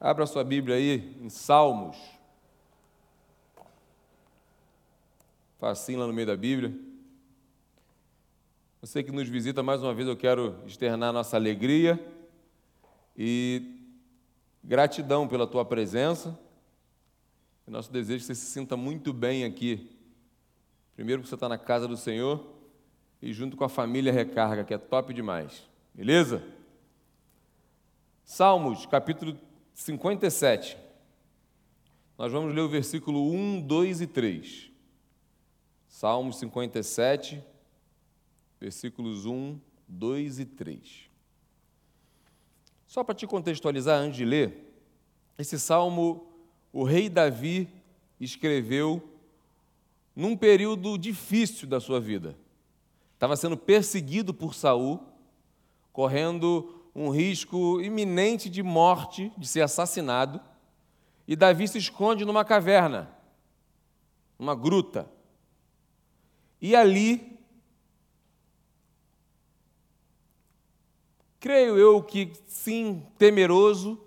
Abra sua Bíblia aí em Salmos. Facinho lá no meio da Bíblia. Você que nos visita mais uma vez, eu quero externar nossa alegria e gratidão pela tua presença. E nosso desejo é que você se sinta muito bem aqui. Primeiro, porque você está na casa do Senhor e junto com a família Recarga, que é top demais. Beleza? Salmos, capítulo 57. Nós vamos ler o versículo 1, 2 e 3. Salmos 57, versículos 1, 2 e 3. Só para te contextualizar antes de ler, esse salmo o rei Davi escreveu num período difícil da sua vida. Estava sendo perseguido por Saul, correndo um risco iminente de morte, de ser assassinado, e Davi se esconde numa caverna, numa gruta. E ali, creio eu que sim, temeroso,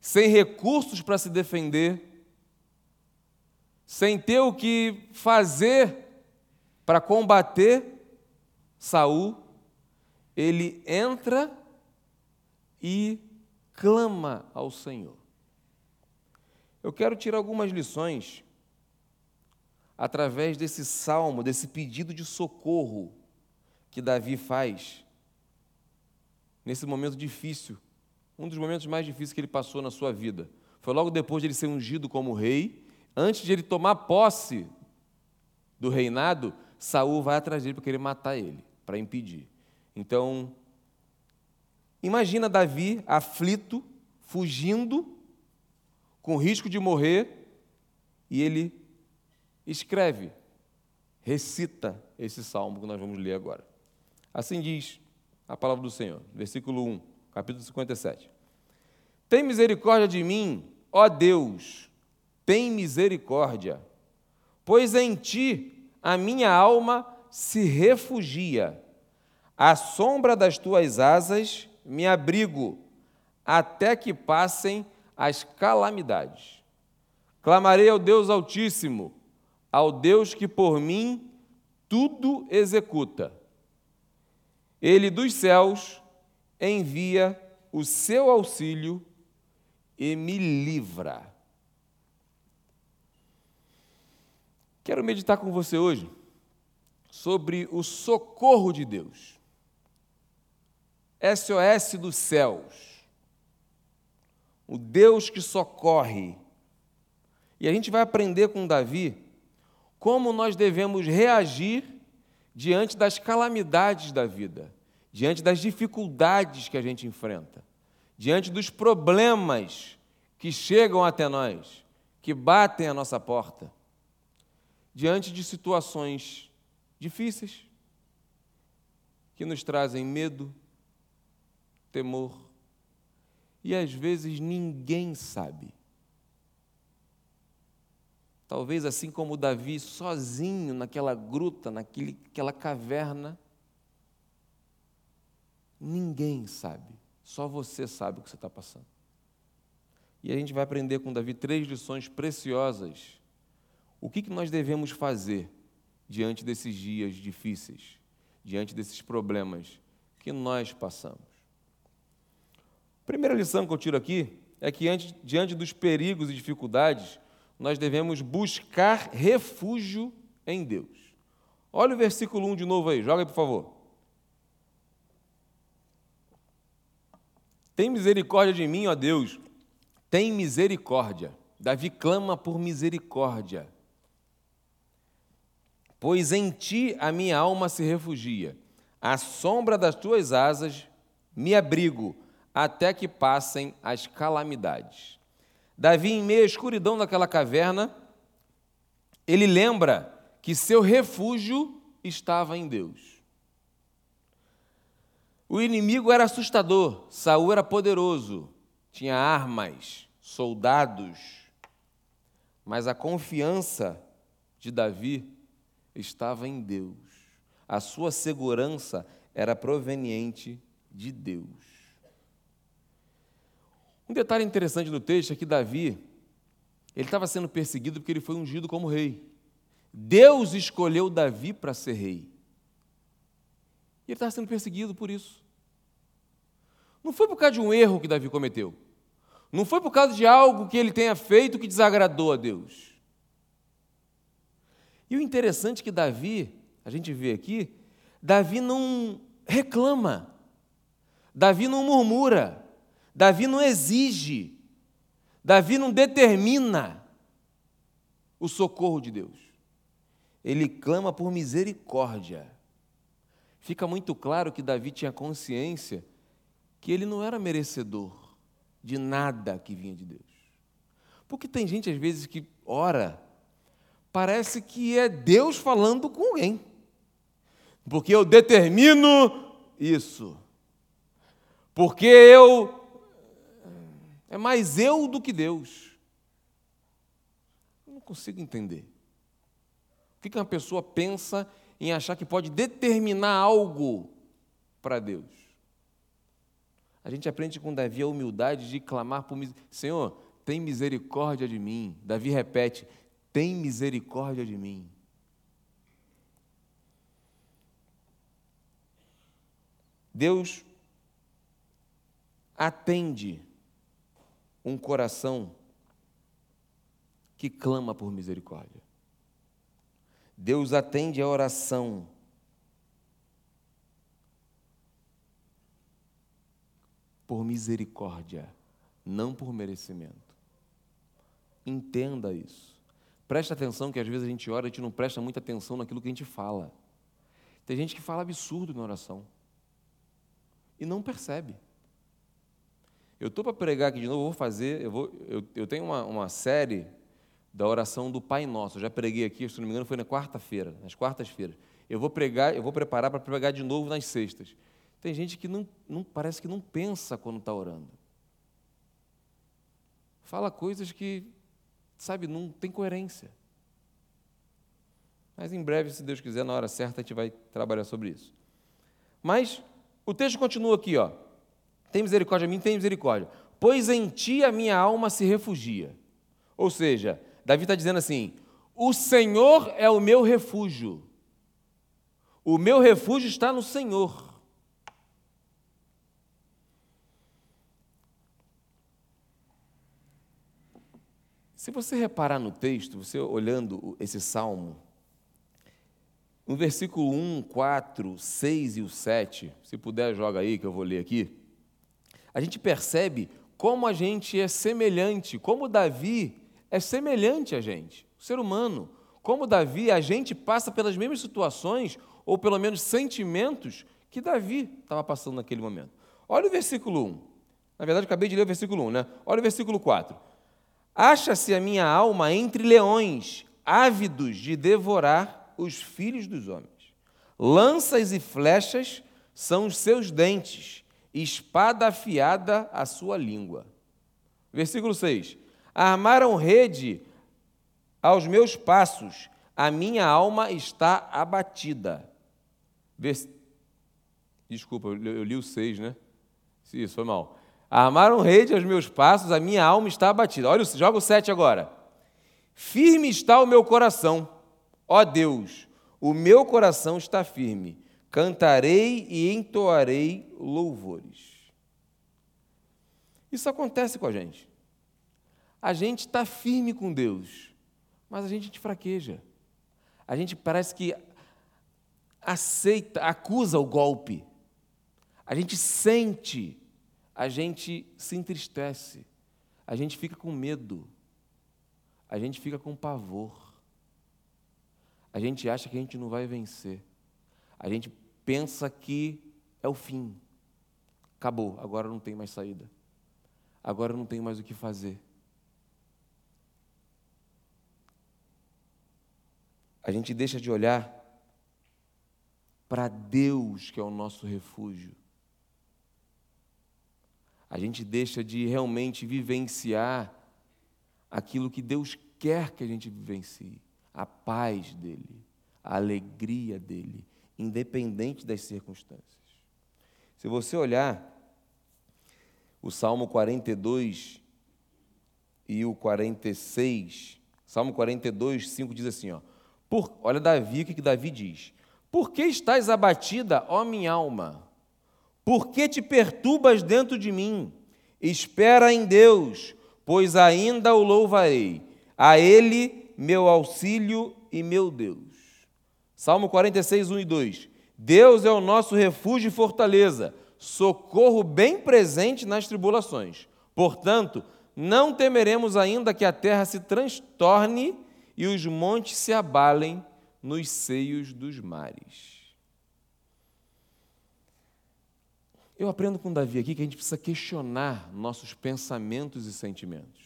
sem recursos para se defender, sem ter o que fazer para combater Saul, ele entra e clama ao Senhor. Eu quero tirar algumas lições através desse salmo, desse pedido de socorro que Davi faz nesse momento difícil, um dos momentos mais difíceis que ele passou na sua vida. Foi logo depois de ele ser ungido como rei, antes de ele tomar posse do reinado, Saul vai atrás dele para querer matar ele, para impedir. Então, imagina Davi aflito, fugindo, com risco de morrer, e ele escreve, recita esse salmo que nós vamos ler agora. Assim diz a palavra do Senhor, versículo 1, capítulo 57. Tem misericórdia de mim, ó Deus, tem misericórdia, pois em ti a minha alma se refugia à sombra das tuas asas me abrigo, até que passem as calamidades. Clamarei ao Deus Altíssimo, ao Deus que por mim tudo executa. Ele dos céus envia o seu auxílio e me livra. Quero meditar com você hoje sobre o socorro de Deus. SOS dos céus, o Deus que socorre. E a gente vai aprender com Davi como nós devemos reagir diante das calamidades da vida, diante das dificuldades que a gente enfrenta, diante dos problemas que chegam até nós, que batem a nossa porta, diante de situações difíceis que nos trazem medo, temor. E às vezes ninguém sabe. Talvez assim como Davi, sozinho naquela gruta, naquela caverna, ninguém sabe, só você sabe o que você está passando. E a gente vai aprender com Davi três lições preciosas. O que, que nós devemos fazer diante desses dias difíceis, diante desses problemas que nós passamos? Primeira lição que eu tiro aqui é que diante dos perigos e dificuldades, nós devemos buscar refúgio em Deus. Olha o versículo 1 de novo aí, joga aí, por favor. Tem misericórdia de mim, ó Deus, tem misericórdia. Davi clama por misericórdia. Pois em ti a minha alma se refugia, à sombra das tuas asas me abrigo até que passem as calamidades. Davi, em meio à escuridão daquela caverna, ele lembra que seu refúgio estava em Deus. O inimigo era assustador, Saul era poderoso, tinha armas, soldados, mas a confiança de Davi estava em Deus. A sua segurança era proveniente de Deus. Um detalhe interessante no texto é que Davi, ele estava sendo perseguido porque ele foi ungido como rei. Deus escolheu Davi para ser rei. E ele estava sendo perseguido por isso. Não foi por causa de um erro que Davi cometeu. Não foi por causa de algo que ele tenha feito que desagradou a Deus. E o interessante é que Davi, a gente vê aqui, Davi não reclama, Davi não murmura, Davi não exige, Davi não determina o socorro de Deus. Ele clama por misericórdia. Fica muito claro que Davi tinha consciência que ele não era merecedor de nada que vinha de Deus. Porque tem gente, às vezes, que ora, parece que é Deus falando com alguém. Porque eu determino isso. Porque eu. É mais eu do que Deus. Eu não consigo entender. O que uma pessoa pensa em achar que pode determinar algo para Deus? A gente aprende com Davi a humildade de clamar por Senhor, tem misericórdia de mim. Davi repete: tem misericórdia de mim. Deus atende um coração que clama por misericórdia. Deus atende a oração por misericórdia, não por merecimento. Entenda isso. Preste atenção que às vezes a gente ora e a gente não presta muita atenção naquilo que a gente fala. Tem gente que fala absurdo na oração e não percebe. Eu estou para pregar aqui de novo, vou fazer, eu, vou, eu, eu tenho uma, uma série da oração do Pai Nosso. Eu já preguei aqui, se não me engano, foi na quarta-feira, nas quartas-feiras. Eu vou pregar, eu vou preparar para pregar de novo nas sextas. Tem gente que não, não parece que não pensa quando está orando. Fala coisas que, sabe, não tem coerência. Mas em breve, se Deus quiser, na hora certa, a gente vai trabalhar sobre isso. Mas o texto continua aqui, ó. Tem misericórdia de mim, tem misericórdia. Pois em ti a minha alma se refugia. Ou seja, Davi está dizendo assim: o Senhor é o meu refúgio. O meu refúgio está no Senhor. Se você reparar no texto, você olhando esse salmo, no versículo 1, 4, 6 e o 7, se puder, joga aí que eu vou ler aqui. A gente percebe como a gente é semelhante, como Davi é semelhante a gente, o ser humano. Como Davi, a gente passa pelas mesmas situações, ou pelo menos sentimentos, que Davi estava passando naquele momento. Olha o versículo 1. Na verdade, acabei de ler o versículo 1, né? Olha o versículo 4. Acha-se a minha alma entre leões, ávidos de devorar os filhos dos homens. Lanças e flechas são os seus dentes, espada afiada a sua língua. Versículo 6. Armaram rede aos meus passos, a minha alma está abatida. Vers... Desculpa, eu li o 6, né? Isso, foi mal. Armaram rede aos meus passos, a minha alma está abatida. Olha, joga o 7 agora. Firme está o meu coração, ó Deus, o meu coração está firme. Cantarei e entoarei louvores. Isso acontece com a gente. A gente está firme com Deus, mas a gente fraqueja. A gente parece que aceita, acusa o golpe. A gente sente a gente se entristece, a gente fica com medo, a gente fica com pavor, a gente acha que a gente não vai vencer, a gente pensa que é o fim, acabou, agora não tem mais saída, agora não tem mais o que fazer. A gente deixa de olhar para Deus, que é o nosso refúgio. A gente deixa de realmente vivenciar aquilo que Deus quer que a gente vivencie, a paz dele, a alegria dele, independente das circunstâncias. Se você olhar, o Salmo 42 e o 46. Salmo 42, 5 diz assim: ó, Por, olha Davi, o que, que Davi diz? Por que estás abatida, ó minha alma? Por que te perturbas dentro de mim? Espera em Deus, pois ainda o louvarei. A Ele, meu auxílio e meu Deus. Salmo 46, 1 e 2. Deus é o nosso refúgio e fortaleza, socorro bem presente nas tribulações. Portanto, não temeremos ainda que a terra se transtorne e os montes se abalem nos seios dos mares. Eu aprendo com Davi aqui que a gente precisa questionar nossos pensamentos e sentimentos.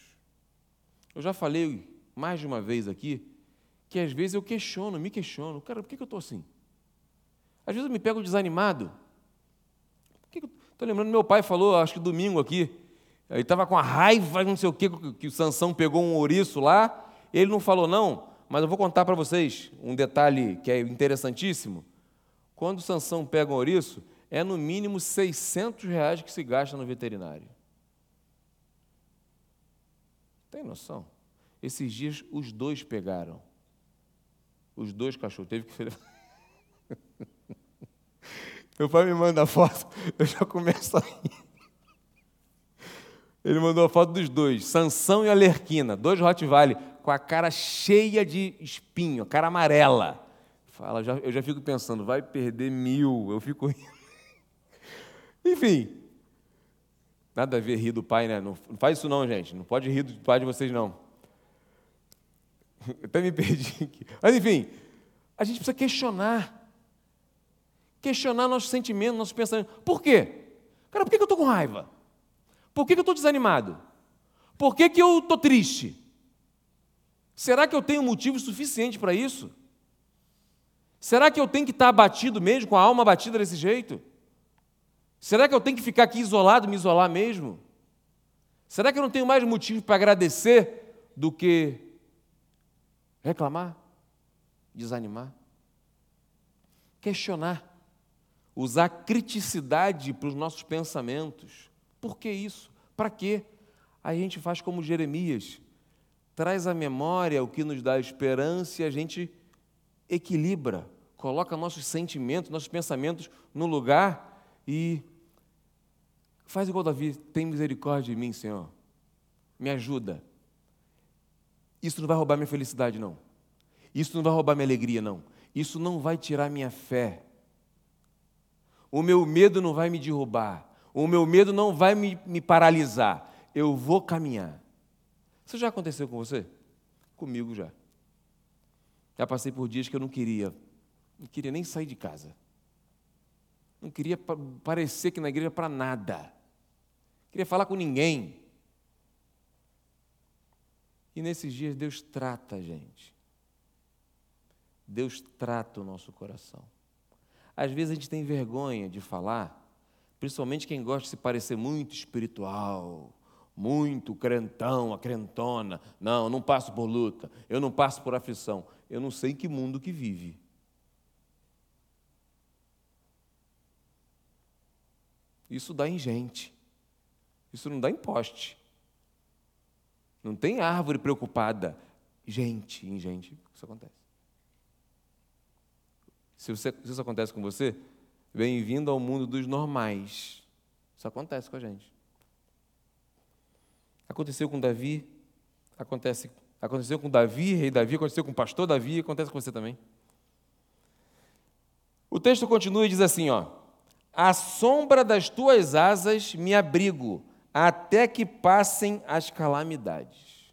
Eu já falei mais de uma vez aqui que às vezes eu questiono, me questiono, cara, por que eu estou assim? Às vezes eu me pego desanimado. Estou lembrando, meu pai falou, acho que domingo aqui, ele estava com a raiva, não sei o quê, que o Sansão pegou um ouriço lá, ele não falou não, mas eu vou contar para vocês um detalhe que é interessantíssimo. Quando o Sansão pega um ouriço, é no mínimo 600 reais que se gasta no veterinário. Tem noção? Esses dias os dois pegaram. Os dois cachorros. Teve que. Meu pai me manda a foto, eu já começo a rir. Ele mandou a foto dos dois, Sansão e Alerquina, dois Rottweiler, com a cara cheia de espinho, cara amarela. Fala, eu já fico pensando, vai perder mil, eu fico rindo. Enfim, nada a ver rir do pai, né? Não, faz isso não, gente, não pode rir do pai de vocês, não. Até me perdi aqui. Mas, enfim, a gente precisa questionar questionar nossos sentimentos, nossos pensamentos. Por quê? Cara, por que eu estou com raiva? Por que eu estou desanimado? Por que, que eu estou triste? Será que eu tenho motivo suficiente para isso? Será que eu tenho que estar abatido mesmo, com a alma abatida desse jeito? Será que eu tenho que ficar aqui isolado, me isolar mesmo? Será que eu não tenho mais motivo para agradecer do que reclamar, desanimar? Questionar usar criticidade para os nossos pensamentos. Por que isso? Para quê? A gente faz como Jeremias, traz à memória o que nos dá esperança e a gente equilibra, coloca nossos sentimentos, nossos pensamentos no lugar e faz igual Davi, tem misericórdia de mim, Senhor. Me ajuda. Isso não vai roubar minha felicidade, não. Isso não vai roubar minha alegria, não. Isso não vai tirar minha fé. O meu medo não vai me derrubar. O meu medo não vai me, me paralisar. Eu vou caminhar. Isso já aconteceu com você? Comigo já. Já passei por dias que eu não queria, não queria nem sair de casa. Não queria parecer que na igreja para nada. Não queria falar com ninguém. E nesses dias Deus trata a gente. Deus trata o nosso coração. Às vezes a gente tem vergonha de falar, principalmente quem gosta de se parecer muito espiritual, muito crentão, a. Não, eu não passo por luta, eu não passo por aflição. Eu não sei que mundo que vive. Isso dá em gente. Isso não dá em poste. Não tem árvore preocupada. Gente, em gente, isso acontece. Se, você, se isso acontece com você, bem-vindo ao mundo dos normais. Isso acontece com a gente. Aconteceu com Davi, acontece, aconteceu com Davi, rei Davi, aconteceu com o pastor Davi, acontece com você também. O texto continua e diz assim, ó: "À sombra das tuas asas me abrigo, até que passem as calamidades."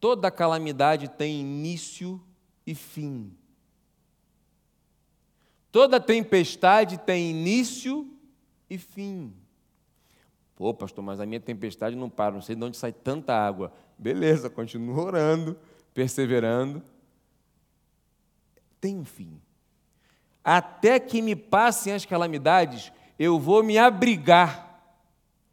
Toda calamidade tem início e fim. Toda tempestade tem início e fim. Pô, pastor, mas a minha tempestade não para, não sei de onde sai tanta água. Beleza, continua orando, perseverando. Tem um fim. Até que me passem as calamidades, eu vou me abrigar.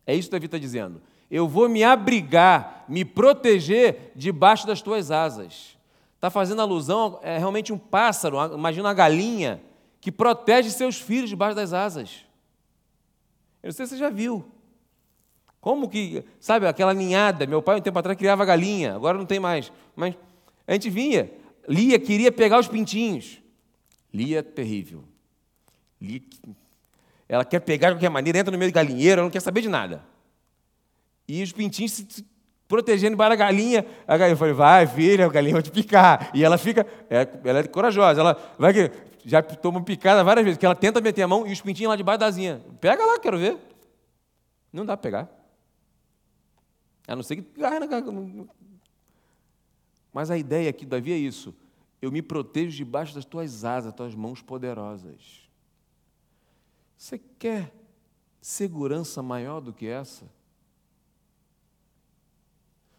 É isso que Davi está dizendo. Eu vou me abrigar, me proteger debaixo das tuas asas. Está fazendo alusão, é realmente um pássaro, imagina uma galinha que protege seus filhos debaixo das asas. Eu não sei se você já viu. Como que, sabe, aquela ninhada. Meu pai, um tempo atrás, criava galinha, agora não tem mais. Mas a gente vinha, Lia queria pegar os pintinhos. Lia terrível. Lia, ela quer pegar de qualquer maneira, entra no meio do galinheiro, ela não quer saber de nada. E os pintinhos se protegendo para a galinha. A galinha falou, vai, filha, a galinha vai te picar. E ela fica, é, ela é corajosa, ela vai que já toma picada várias vezes, que ela tenta meter a mão e os pintinhos lá debaixo da asinha. Pega lá, quero ver. Não dá para pegar. A não ser que. Mas a ideia aqui, Davi, é isso. Eu me protejo debaixo das tuas asas, tuas mãos poderosas. Você quer segurança maior do que essa?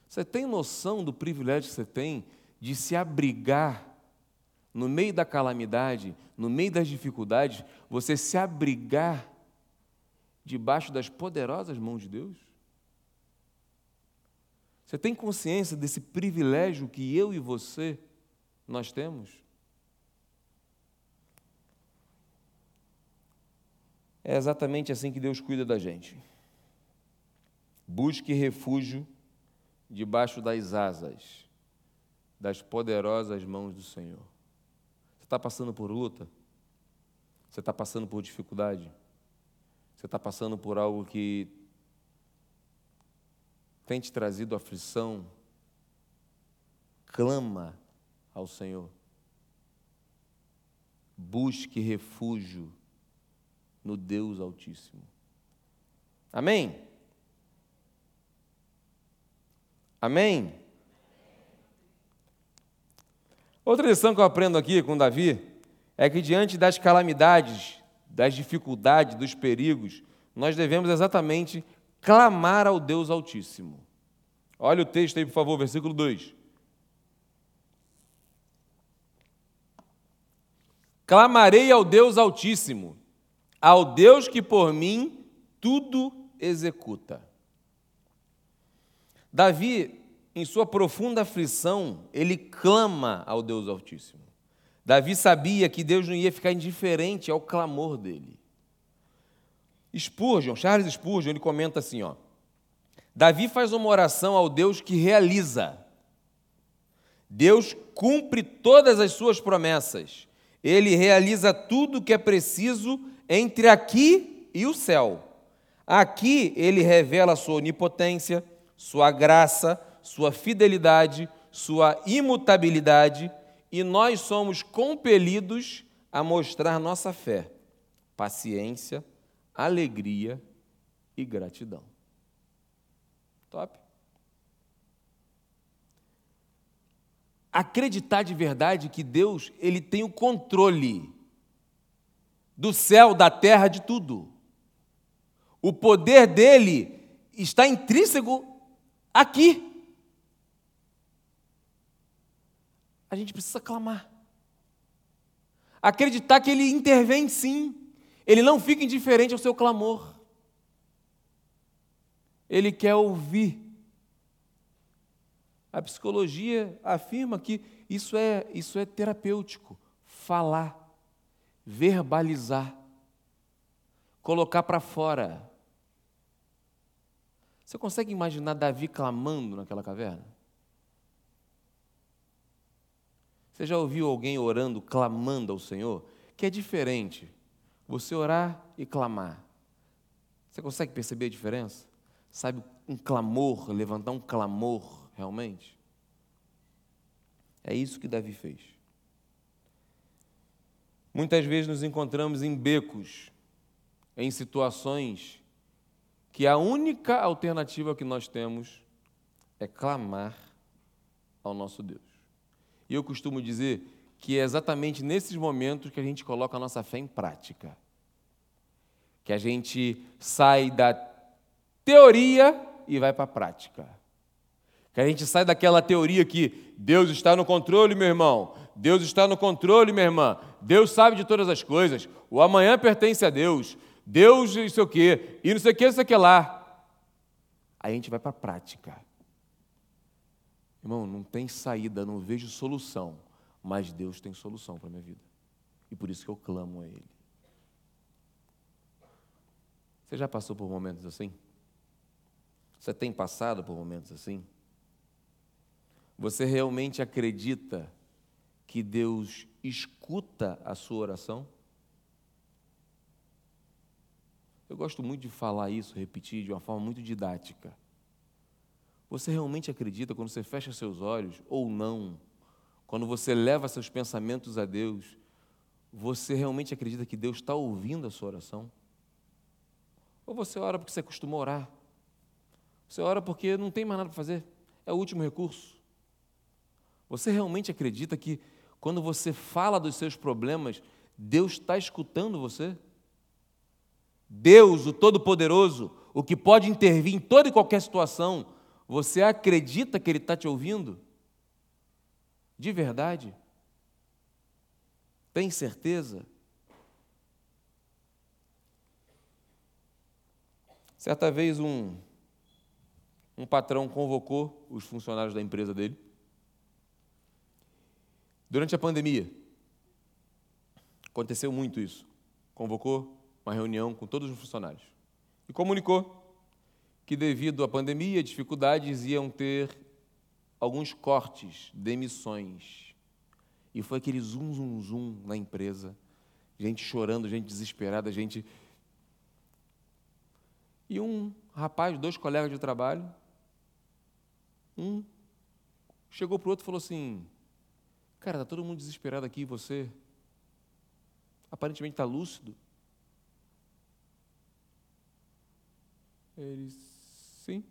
Você tem noção do privilégio que você tem de se abrigar no meio da calamidade, no meio das dificuldades, você se abrigar debaixo das poderosas mãos de Deus? Você tem consciência desse privilégio que eu e você nós temos? É exatamente assim que Deus cuida da gente. Busque refúgio debaixo das asas das poderosas mãos do Senhor. Você está passando por luta? Você está passando por dificuldade? Você está passando por algo que tem te trazido aflição? Clama ao Senhor. Busque refúgio no Deus Altíssimo. Amém? Amém? Outra lição que eu aprendo aqui com Davi é que diante das calamidades, das dificuldades, dos perigos, nós devemos exatamente clamar ao Deus Altíssimo. Olha o texto aí, por favor, versículo 2. Clamarei ao Deus Altíssimo, ao Deus que por mim tudo executa. Davi, em sua profunda aflição, ele clama ao Deus Altíssimo. Davi sabia que Deus não ia ficar indiferente ao clamor dele. Spurgeon, Charles Spurgeon, ele comenta assim, ó: Davi faz uma oração ao Deus que realiza. Deus cumpre todas as suas promessas. Ele realiza tudo o que é preciso entre aqui e o céu. Aqui ele revela sua onipotência, sua graça, sua fidelidade, sua imutabilidade, e nós somos compelidos a mostrar nossa fé, paciência, alegria e gratidão. Top? Acreditar de verdade que Deus, ele tem o controle do céu, da terra, de tudo. O poder dele está intrínseco aqui. A gente precisa clamar. Acreditar que Ele intervém sim. Ele não fica indiferente ao seu clamor. Ele quer ouvir. A psicologia afirma que isso é, isso é terapêutico. Falar, verbalizar, colocar para fora. Você consegue imaginar Davi clamando naquela caverna? Você já ouviu alguém orando, clamando ao Senhor? Que é diferente você orar e clamar. Você consegue perceber a diferença? Sabe um clamor, levantar um clamor realmente? É isso que Davi fez. Muitas vezes nos encontramos em becos, em situações que a única alternativa que nós temos é clamar ao nosso Deus. E eu costumo dizer que é exatamente nesses momentos que a gente coloca a nossa fé em prática. Que a gente sai da teoria e vai para a prática. Que a gente sai daquela teoria que Deus está no controle, meu irmão. Deus está no controle, minha irmã. Deus sabe de todas as coisas. O amanhã pertence a Deus. Deus não sei o quê, e não sei o que, não sei o que lá. Aí a gente vai para a prática. Irmão, não tem saída, não vejo solução, mas Deus tem solução para a minha vida. E por isso que eu clamo a Ele. Você já passou por momentos assim? Você tem passado por momentos assim? Você realmente acredita que Deus escuta a sua oração? Eu gosto muito de falar isso, repetir de uma forma muito didática. Você realmente acredita quando você fecha seus olhos ou não? Quando você leva seus pensamentos a Deus, você realmente acredita que Deus está ouvindo a sua oração? Ou você ora porque você costuma orar? Você ora porque não tem mais nada para fazer, é o último recurso. Você realmente acredita que quando você fala dos seus problemas, Deus está escutando você? Deus, o Todo-Poderoso, o que pode intervir em toda e qualquer situação, você acredita que Ele está te ouvindo? De verdade? Tem certeza? Certa vez um, um patrão convocou os funcionários da empresa dele. Durante a pandemia, aconteceu muito isso. Convocou uma reunião com todos os funcionários e comunicou que, devido à pandemia, dificuldades iam ter alguns cortes, demissões. E foi aquele zum, zum, zum na empresa, gente chorando, gente desesperada, gente e um rapaz, dois colegas de trabalho, um chegou para o outro e falou assim: Cara, está todo mundo desesperado aqui, você aparentemente está lúcido. Ele, sim.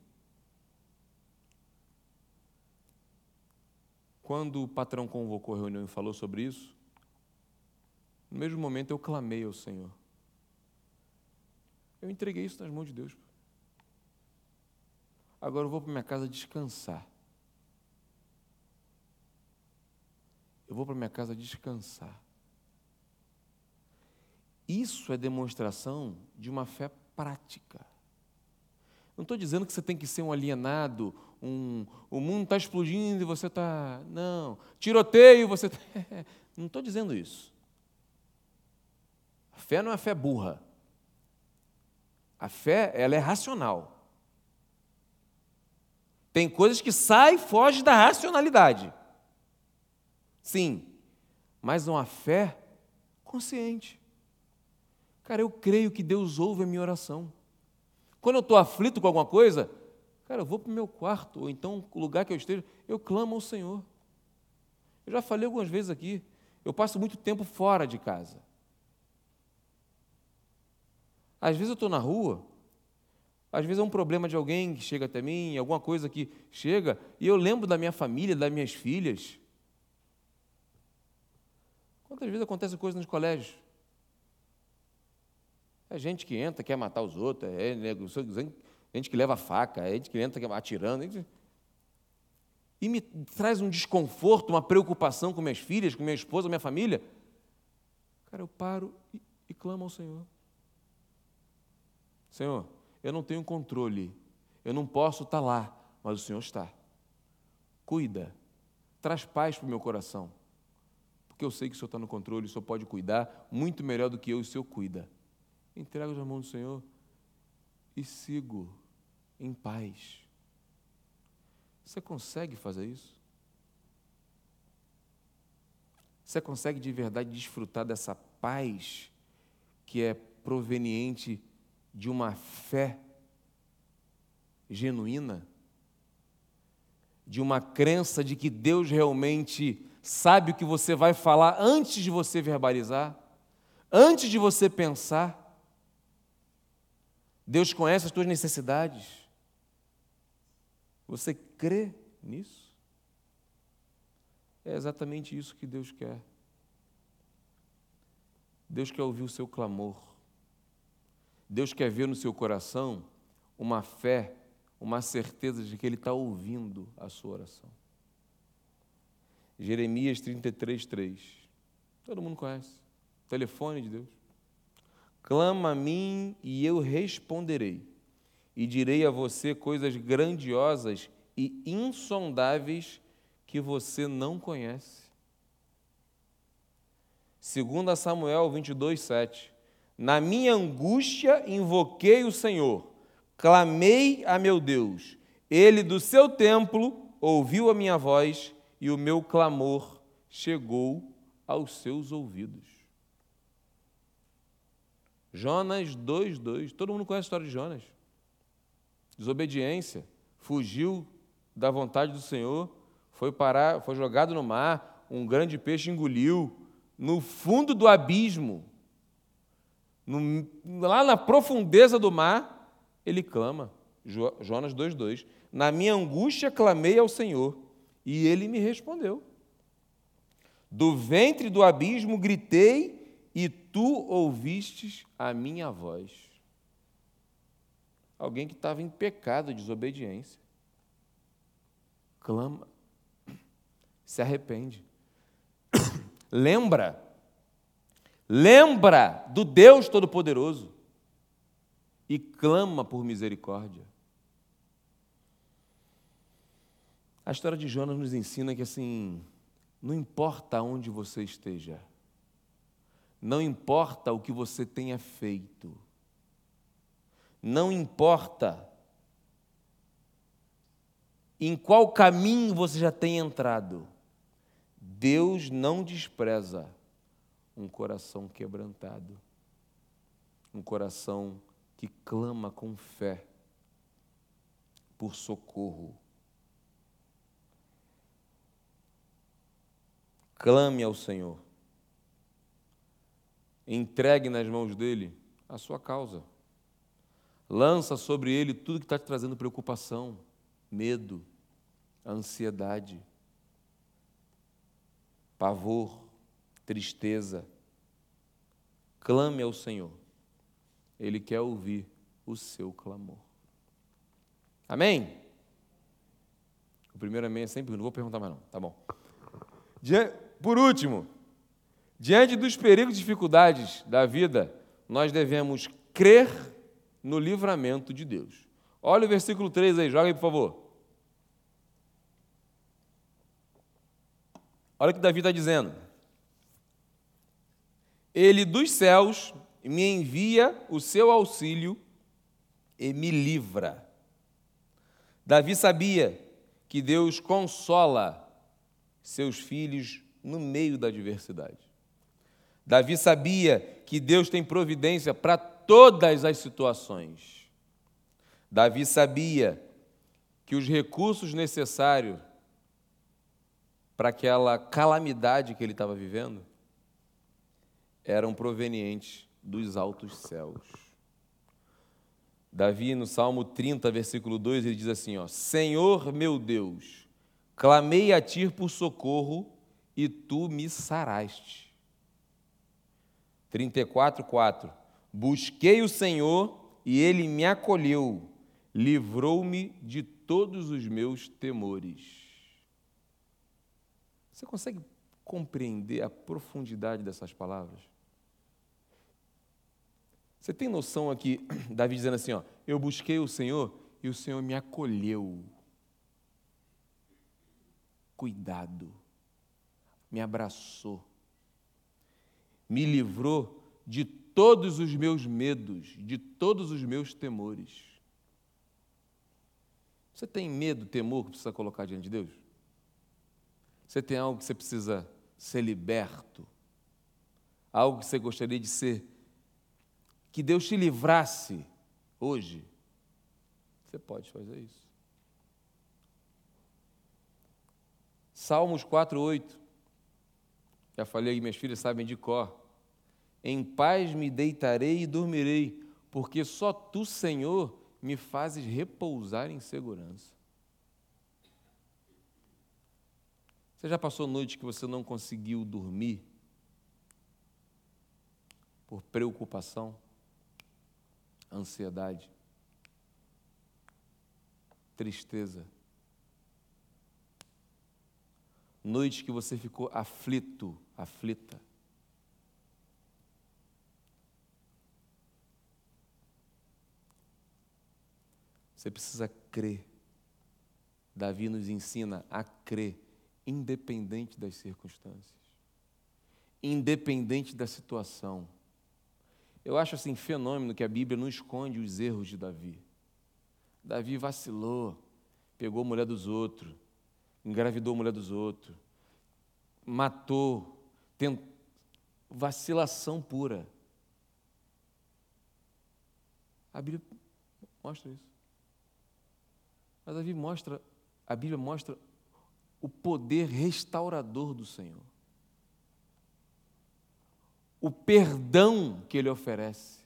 Quando o patrão convocou a reunião e falou sobre isso, no mesmo momento eu clamei ao Senhor. Eu entreguei isso nas mãos de Deus. Agora eu vou para minha casa descansar. Eu vou para minha casa descansar. Isso é demonstração de uma fé prática. Não estou dizendo que você tem que ser um alienado, um, o mundo está explodindo e você está. Não. Tiroteio, você. Tá, não estou dizendo isso. A fé não é fé burra. A fé, ela é racional. Tem coisas que saem e fogem da racionalidade. Sim, mas uma fé consciente. Cara, eu creio que Deus ouve a minha oração. Quando eu estou aflito com alguma coisa, cara, eu vou para o meu quarto, ou então o lugar que eu esteja, eu clamo ao Senhor. Eu já falei algumas vezes aqui, eu passo muito tempo fora de casa. Às vezes eu estou na rua, às vezes é um problema de alguém que chega até mim, alguma coisa que chega, e eu lembro da minha família, das minhas filhas. Quantas vezes acontece coisa nos colégios? É gente que entra, quer matar os outros, é gente que leva faca, é gente que entra atirando. E me traz um desconforto, uma preocupação com minhas filhas, com minha esposa, minha família. Cara, eu paro e, e clamo ao Senhor. Senhor, eu não tenho controle, eu não posso estar lá, mas o Senhor está. Cuida, traz paz para o meu coração, porque eu sei que o Senhor está no controle, o Senhor pode cuidar muito melhor do que eu, o Senhor cuida. Entrego nas mãos do Senhor e sigo em paz. Você consegue fazer isso? Você consegue de verdade desfrutar dessa paz que é proveniente de uma fé genuína, de uma crença de que Deus realmente sabe o que você vai falar antes de você verbalizar, antes de você pensar. Deus conhece as tuas necessidades. Você crê nisso? É exatamente isso que Deus quer. Deus quer ouvir o seu clamor. Deus quer ver no seu coração uma fé, uma certeza de que Ele está ouvindo a sua oração. Jeremias 33, 3. Todo mundo conhece. Telefone de Deus. Clama a mim e eu responderei, e direi a você coisas grandiosas e insondáveis que você não conhece. Segundo Samuel 22, 7. Na minha angústia invoquei o Senhor, clamei a meu Deus. Ele do seu templo ouviu a minha voz e o meu clamor chegou aos seus ouvidos. Jonas 2:2. Todo mundo conhece a história de Jonas. Desobediência, fugiu da vontade do Senhor, foi parar, foi jogado no mar, um grande peixe engoliu no fundo do abismo. No, lá na profundeza do mar, ele clama. Jonas 2:2. Na minha angústia clamei ao Senhor, e ele me respondeu. Do ventre do abismo gritei, e tu ouvistes a minha voz. Alguém que estava em pecado, desobediência. Clama, se arrepende. Lembra, lembra do Deus Todo-Poderoso e clama por misericórdia. A história de Jonas nos ensina que assim, não importa onde você esteja, não importa o que você tenha feito, não importa em qual caminho você já tem entrado, Deus não despreza um coração quebrantado, um coração que clama com fé por socorro. Clame ao Senhor. Entregue nas mãos dele a sua causa. Lança sobre ele tudo que está te trazendo preocupação, medo, ansiedade, pavor, tristeza. Clame ao Senhor. Ele quer ouvir o seu clamor. Amém? O primeiro amém é sempre, não vou perguntar mais não, tá bom. Por último, diante dos perigos e dificuldades da vida, nós devemos crer no livramento de Deus. Olha o versículo 3 aí, joga aí, por favor. Olha o que Davi está dizendo. Ele dos céus me envia o seu auxílio e me livra. Davi sabia que Deus consola seus filhos no meio da adversidade. Davi sabia que Deus tem providência para todas as situações. Davi sabia que os recursos necessários para aquela calamidade que ele estava vivendo eram provenientes dos altos céus. Davi, no Salmo 30, versículo 2, ele diz assim: ó, Senhor meu Deus, clamei a ti por socorro e tu me saraste. 34, 4. Busquei o Senhor e ele me acolheu, livrou-me de todos os meus temores. Você consegue compreender a profundidade dessas palavras? Você tem noção aqui, Davi dizendo assim: ó, eu busquei o Senhor e o Senhor me acolheu. Cuidado me abraçou, me livrou de todos os meus medos, de todos os meus temores. Você tem medo, temor que precisa colocar diante de Deus? Você tem algo que você precisa ser liberto? Algo que você gostaria de ser? Que Deus te livrasse hoje? Você pode fazer isso. Salmos 4, 8. Já falei, minhas filhas sabem de cor. Em paz me deitarei e dormirei, porque só tu, Senhor, me fazes repousar em segurança. Você já passou noite que você não conseguiu dormir por preocupação, ansiedade, tristeza? Noite que você ficou aflito, aflita. Você precisa crer. Davi nos ensina a crer, independente das circunstâncias, independente da situação. Eu acho assim fenômeno que a Bíblia não esconde os erros de Davi. Davi vacilou, pegou a mulher dos outros, engravidou a mulher dos outros, matou, vacilação pura. A Bíblia mostra isso. Mas a Bíblia mostra, a Bíblia mostra o poder restaurador do Senhor. O perdão que ele oferece.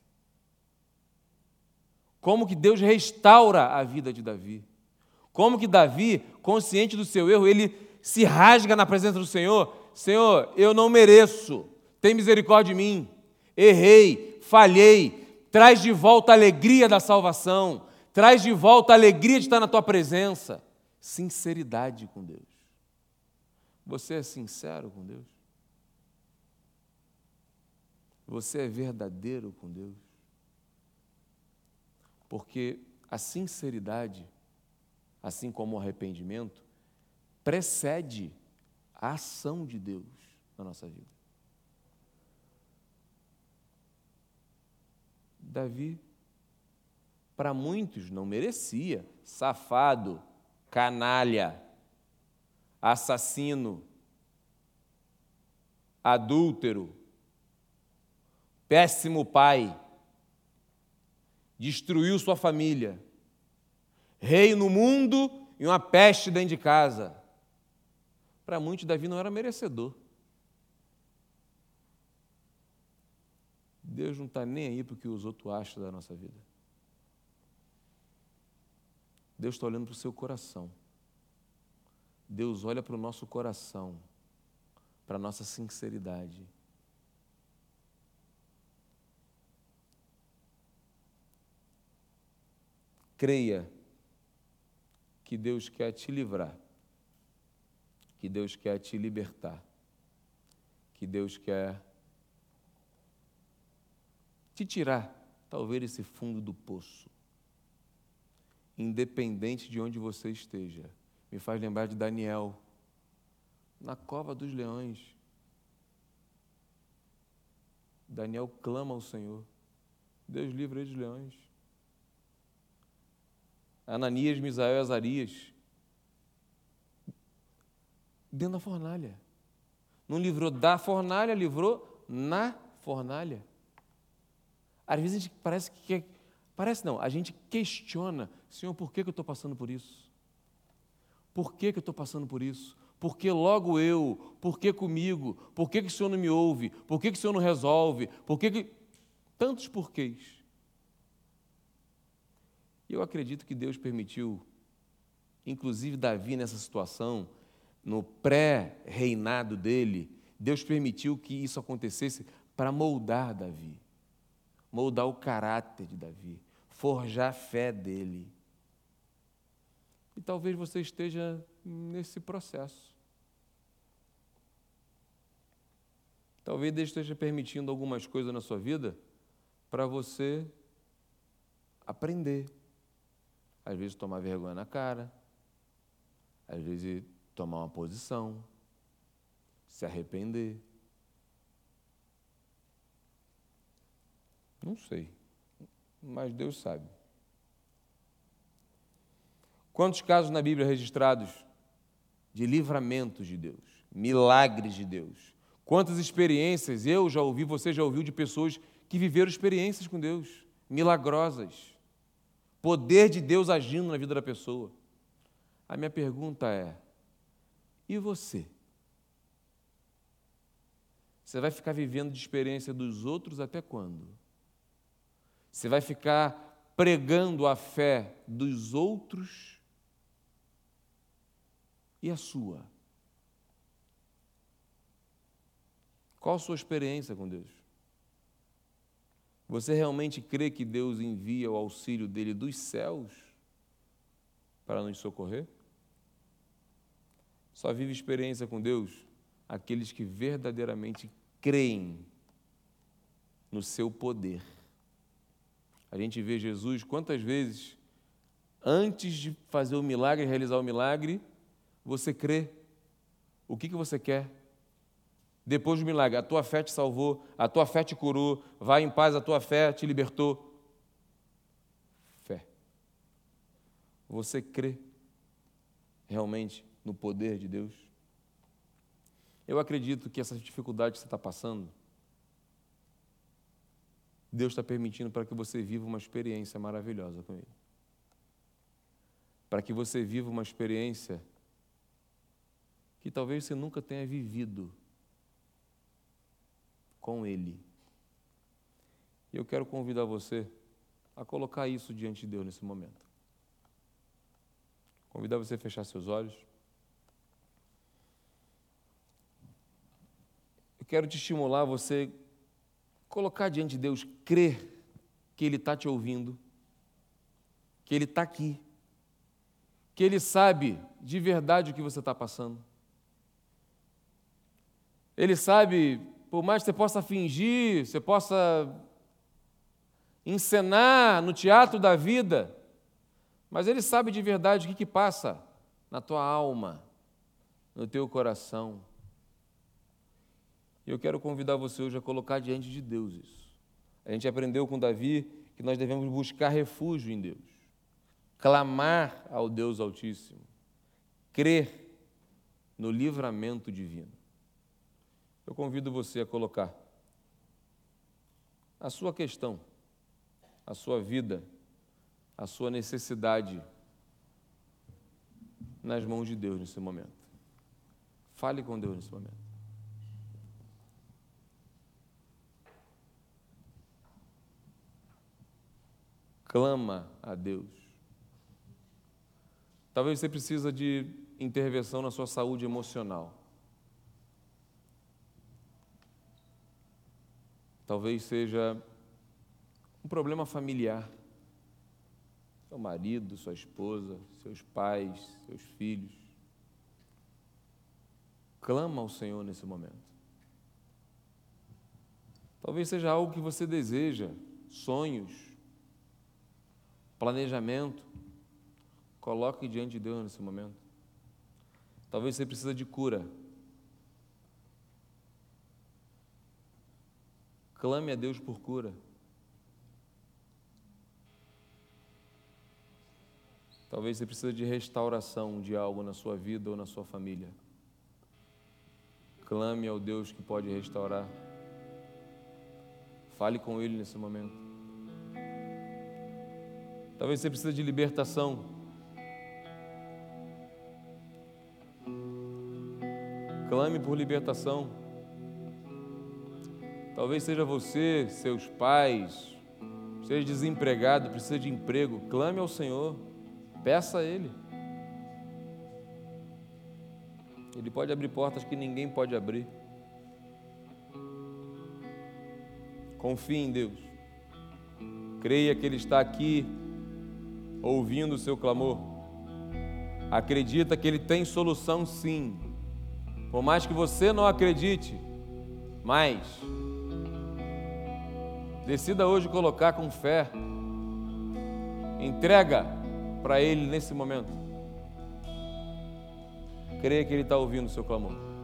Como que Deus restaura a vida de Davi. Como que Davi, consciente do seu erro, ele se rasga na presença do Senhor. Senhor, eu não mereço. Tem misericórdia de mim. Errei, falhei. Traz de volta a alegria da salvação. Traz de volta a alegria de estar na tua presença. Sinceridade com Deus. Você é sincero com Deus? Você é verdadeiro com Deus? Porque a sinceridade, assim como o arrependimento, precede a ação de Deus na nossa vida. Davi, para muitos, não merecia, safado, canalha, assassino, adúltero, péssimo pai, destruiu sua família, rei no mundo e uma peste dentro de casa. Para muitos, Davi não era merecedor. Deus não está nem aí para o que os outros acham da nossa vida. Deus está olhando para o seu coração. Deus olha para o nosso coração, para a nossa sinceridade. Creia que Deus quer te livrar, que Deus quer te libertar, que Deus quer te tirar, talvez, esse fundo do poço, independente de onde você esteja. Me faz lembrar de Daniel, na cova dos leões. Daniel clama ao Senhor. Deus livra ele dos leões. Ananias, Misael e Azarias. Dentro da fornalha. Não livrou da fornalha, livrou na fornalha. Às vezes a gente parece que. Parece não, a gente questiona, Senhor, por que, que eu estou passando por isso? Por que, que eu estou passando por isso? Por que logo eu? Por que comigo? Por que, que o Senhor não me ouve? Por que, que o Senhor não resolve? Por que, que. Tantos porquês. E eu acredito que Deus permitiu, inclusive Davi nessa situação, no pré-reinado dele, Deus permitiu que isso acontecesse para moldar Davi moldar o caráter de Davi, forjar a fé dele. E talvez você esteja nesse processo. Talvez Deus esteja permitindo algumas coisas na sua vida para você aprender. Às vezes tomar vergonha na cara, às vezes tomar uma posição, se arrepender. Não sei, mas Deus sabe. Quantos casos na Bíblia registrados de livramentos de Deus, milagres de Deus? Quantas experiências eu já ouvi, você já ouviu de pessoas que viveram experiências com Deus, milagrosas, poder de Deus agindo na vida da pessoa. A minha pergunta é: e você? Você vai ficar vivendo de experiência dos outros até quando? Você vai ficar pregando a fé dos outros e a sua. Qual a sua experiência com Deus? Você realmente crê que Deus envia o auxílio dele dos céus para nos socorrer? Só vive experiência com Deus aqueles que verdadeiramente creem no seu poder. A gente vê Jesus quantas vezes, antes de fazer o milagre, realizar o milagre, você crê. O que, que você quer? Depois do milagre. A tua fé te salvou, a tua fé te curou, vai em paz, a tua fé te libertou. Fé. Você crê realmente no poder de Deus? Eu acredito que essa dificuldade que você está passando, Deus está permitindo para que você viva uma experiência maravilhosa com Ele. Para que você viva uma experiência que talvez você nunca tenha vivido com Ele. E eu quero convidar você a colocar isso diante de Deus nesse momento. Convidar você a fechar seus olhos. Eu quero te estimular você colocar diante de Deus, crer que Ele está te ouvindo, que Ele está aqui, que Ele sabe de verdade o que você está passando. Ele sabe, por mais que você possa fingir, você possa encenar no teatro da vida, mas Ele sabe de verdade o que, que passa na tua alma, no teu coração. E eu quero convidar você hoje a colocar diante de Deus isso. A gente aprendeu com Davi que nós devemos buscar refúgio em Deus, clamar ao Deus Altíssimo, crer no livramento divino. Eu convido você a colocar a sua questão, a sua vida, a sua necessidade nas mãos de Deus nesse momento. Fale com Deus nesse momento. Clama a Deus. Talvez você precisa de intervenção na sua saúde emocional. Talvez seja um problema familiar. Seu marido, sua esposa, seus pais, seus filhos. Clama ao Senhor nesse momento. Talvez seja algo que você deseja, sonhos, planejamento. Coloque diante de Deus nesse momento. Talvez você precisa de cura. Clame a Deus por cura. Talvez você precise de restauração de algo na sua vida ou na sua família. Clame ao Deus que pode restaurar. Fale com Ele nesse momento. Talvez você precise de libertação. Clame por libertação. Talvez seja você, seus pais, seja desempregado, precisa de emprego. Clame ao Senhor, peça a Ele. Ele pode abrir portas que ninguém pode abrir. Confie em Deus. Creia que Ele está aqui, ouvindo o seu clamor. Acredita que Ele tem solução, sim. Por mais que você não acredite, mas Decida hoje colocar com fé. Entrega para Ele nesse momento. Creia que Ele está ouvindo o seu clamor.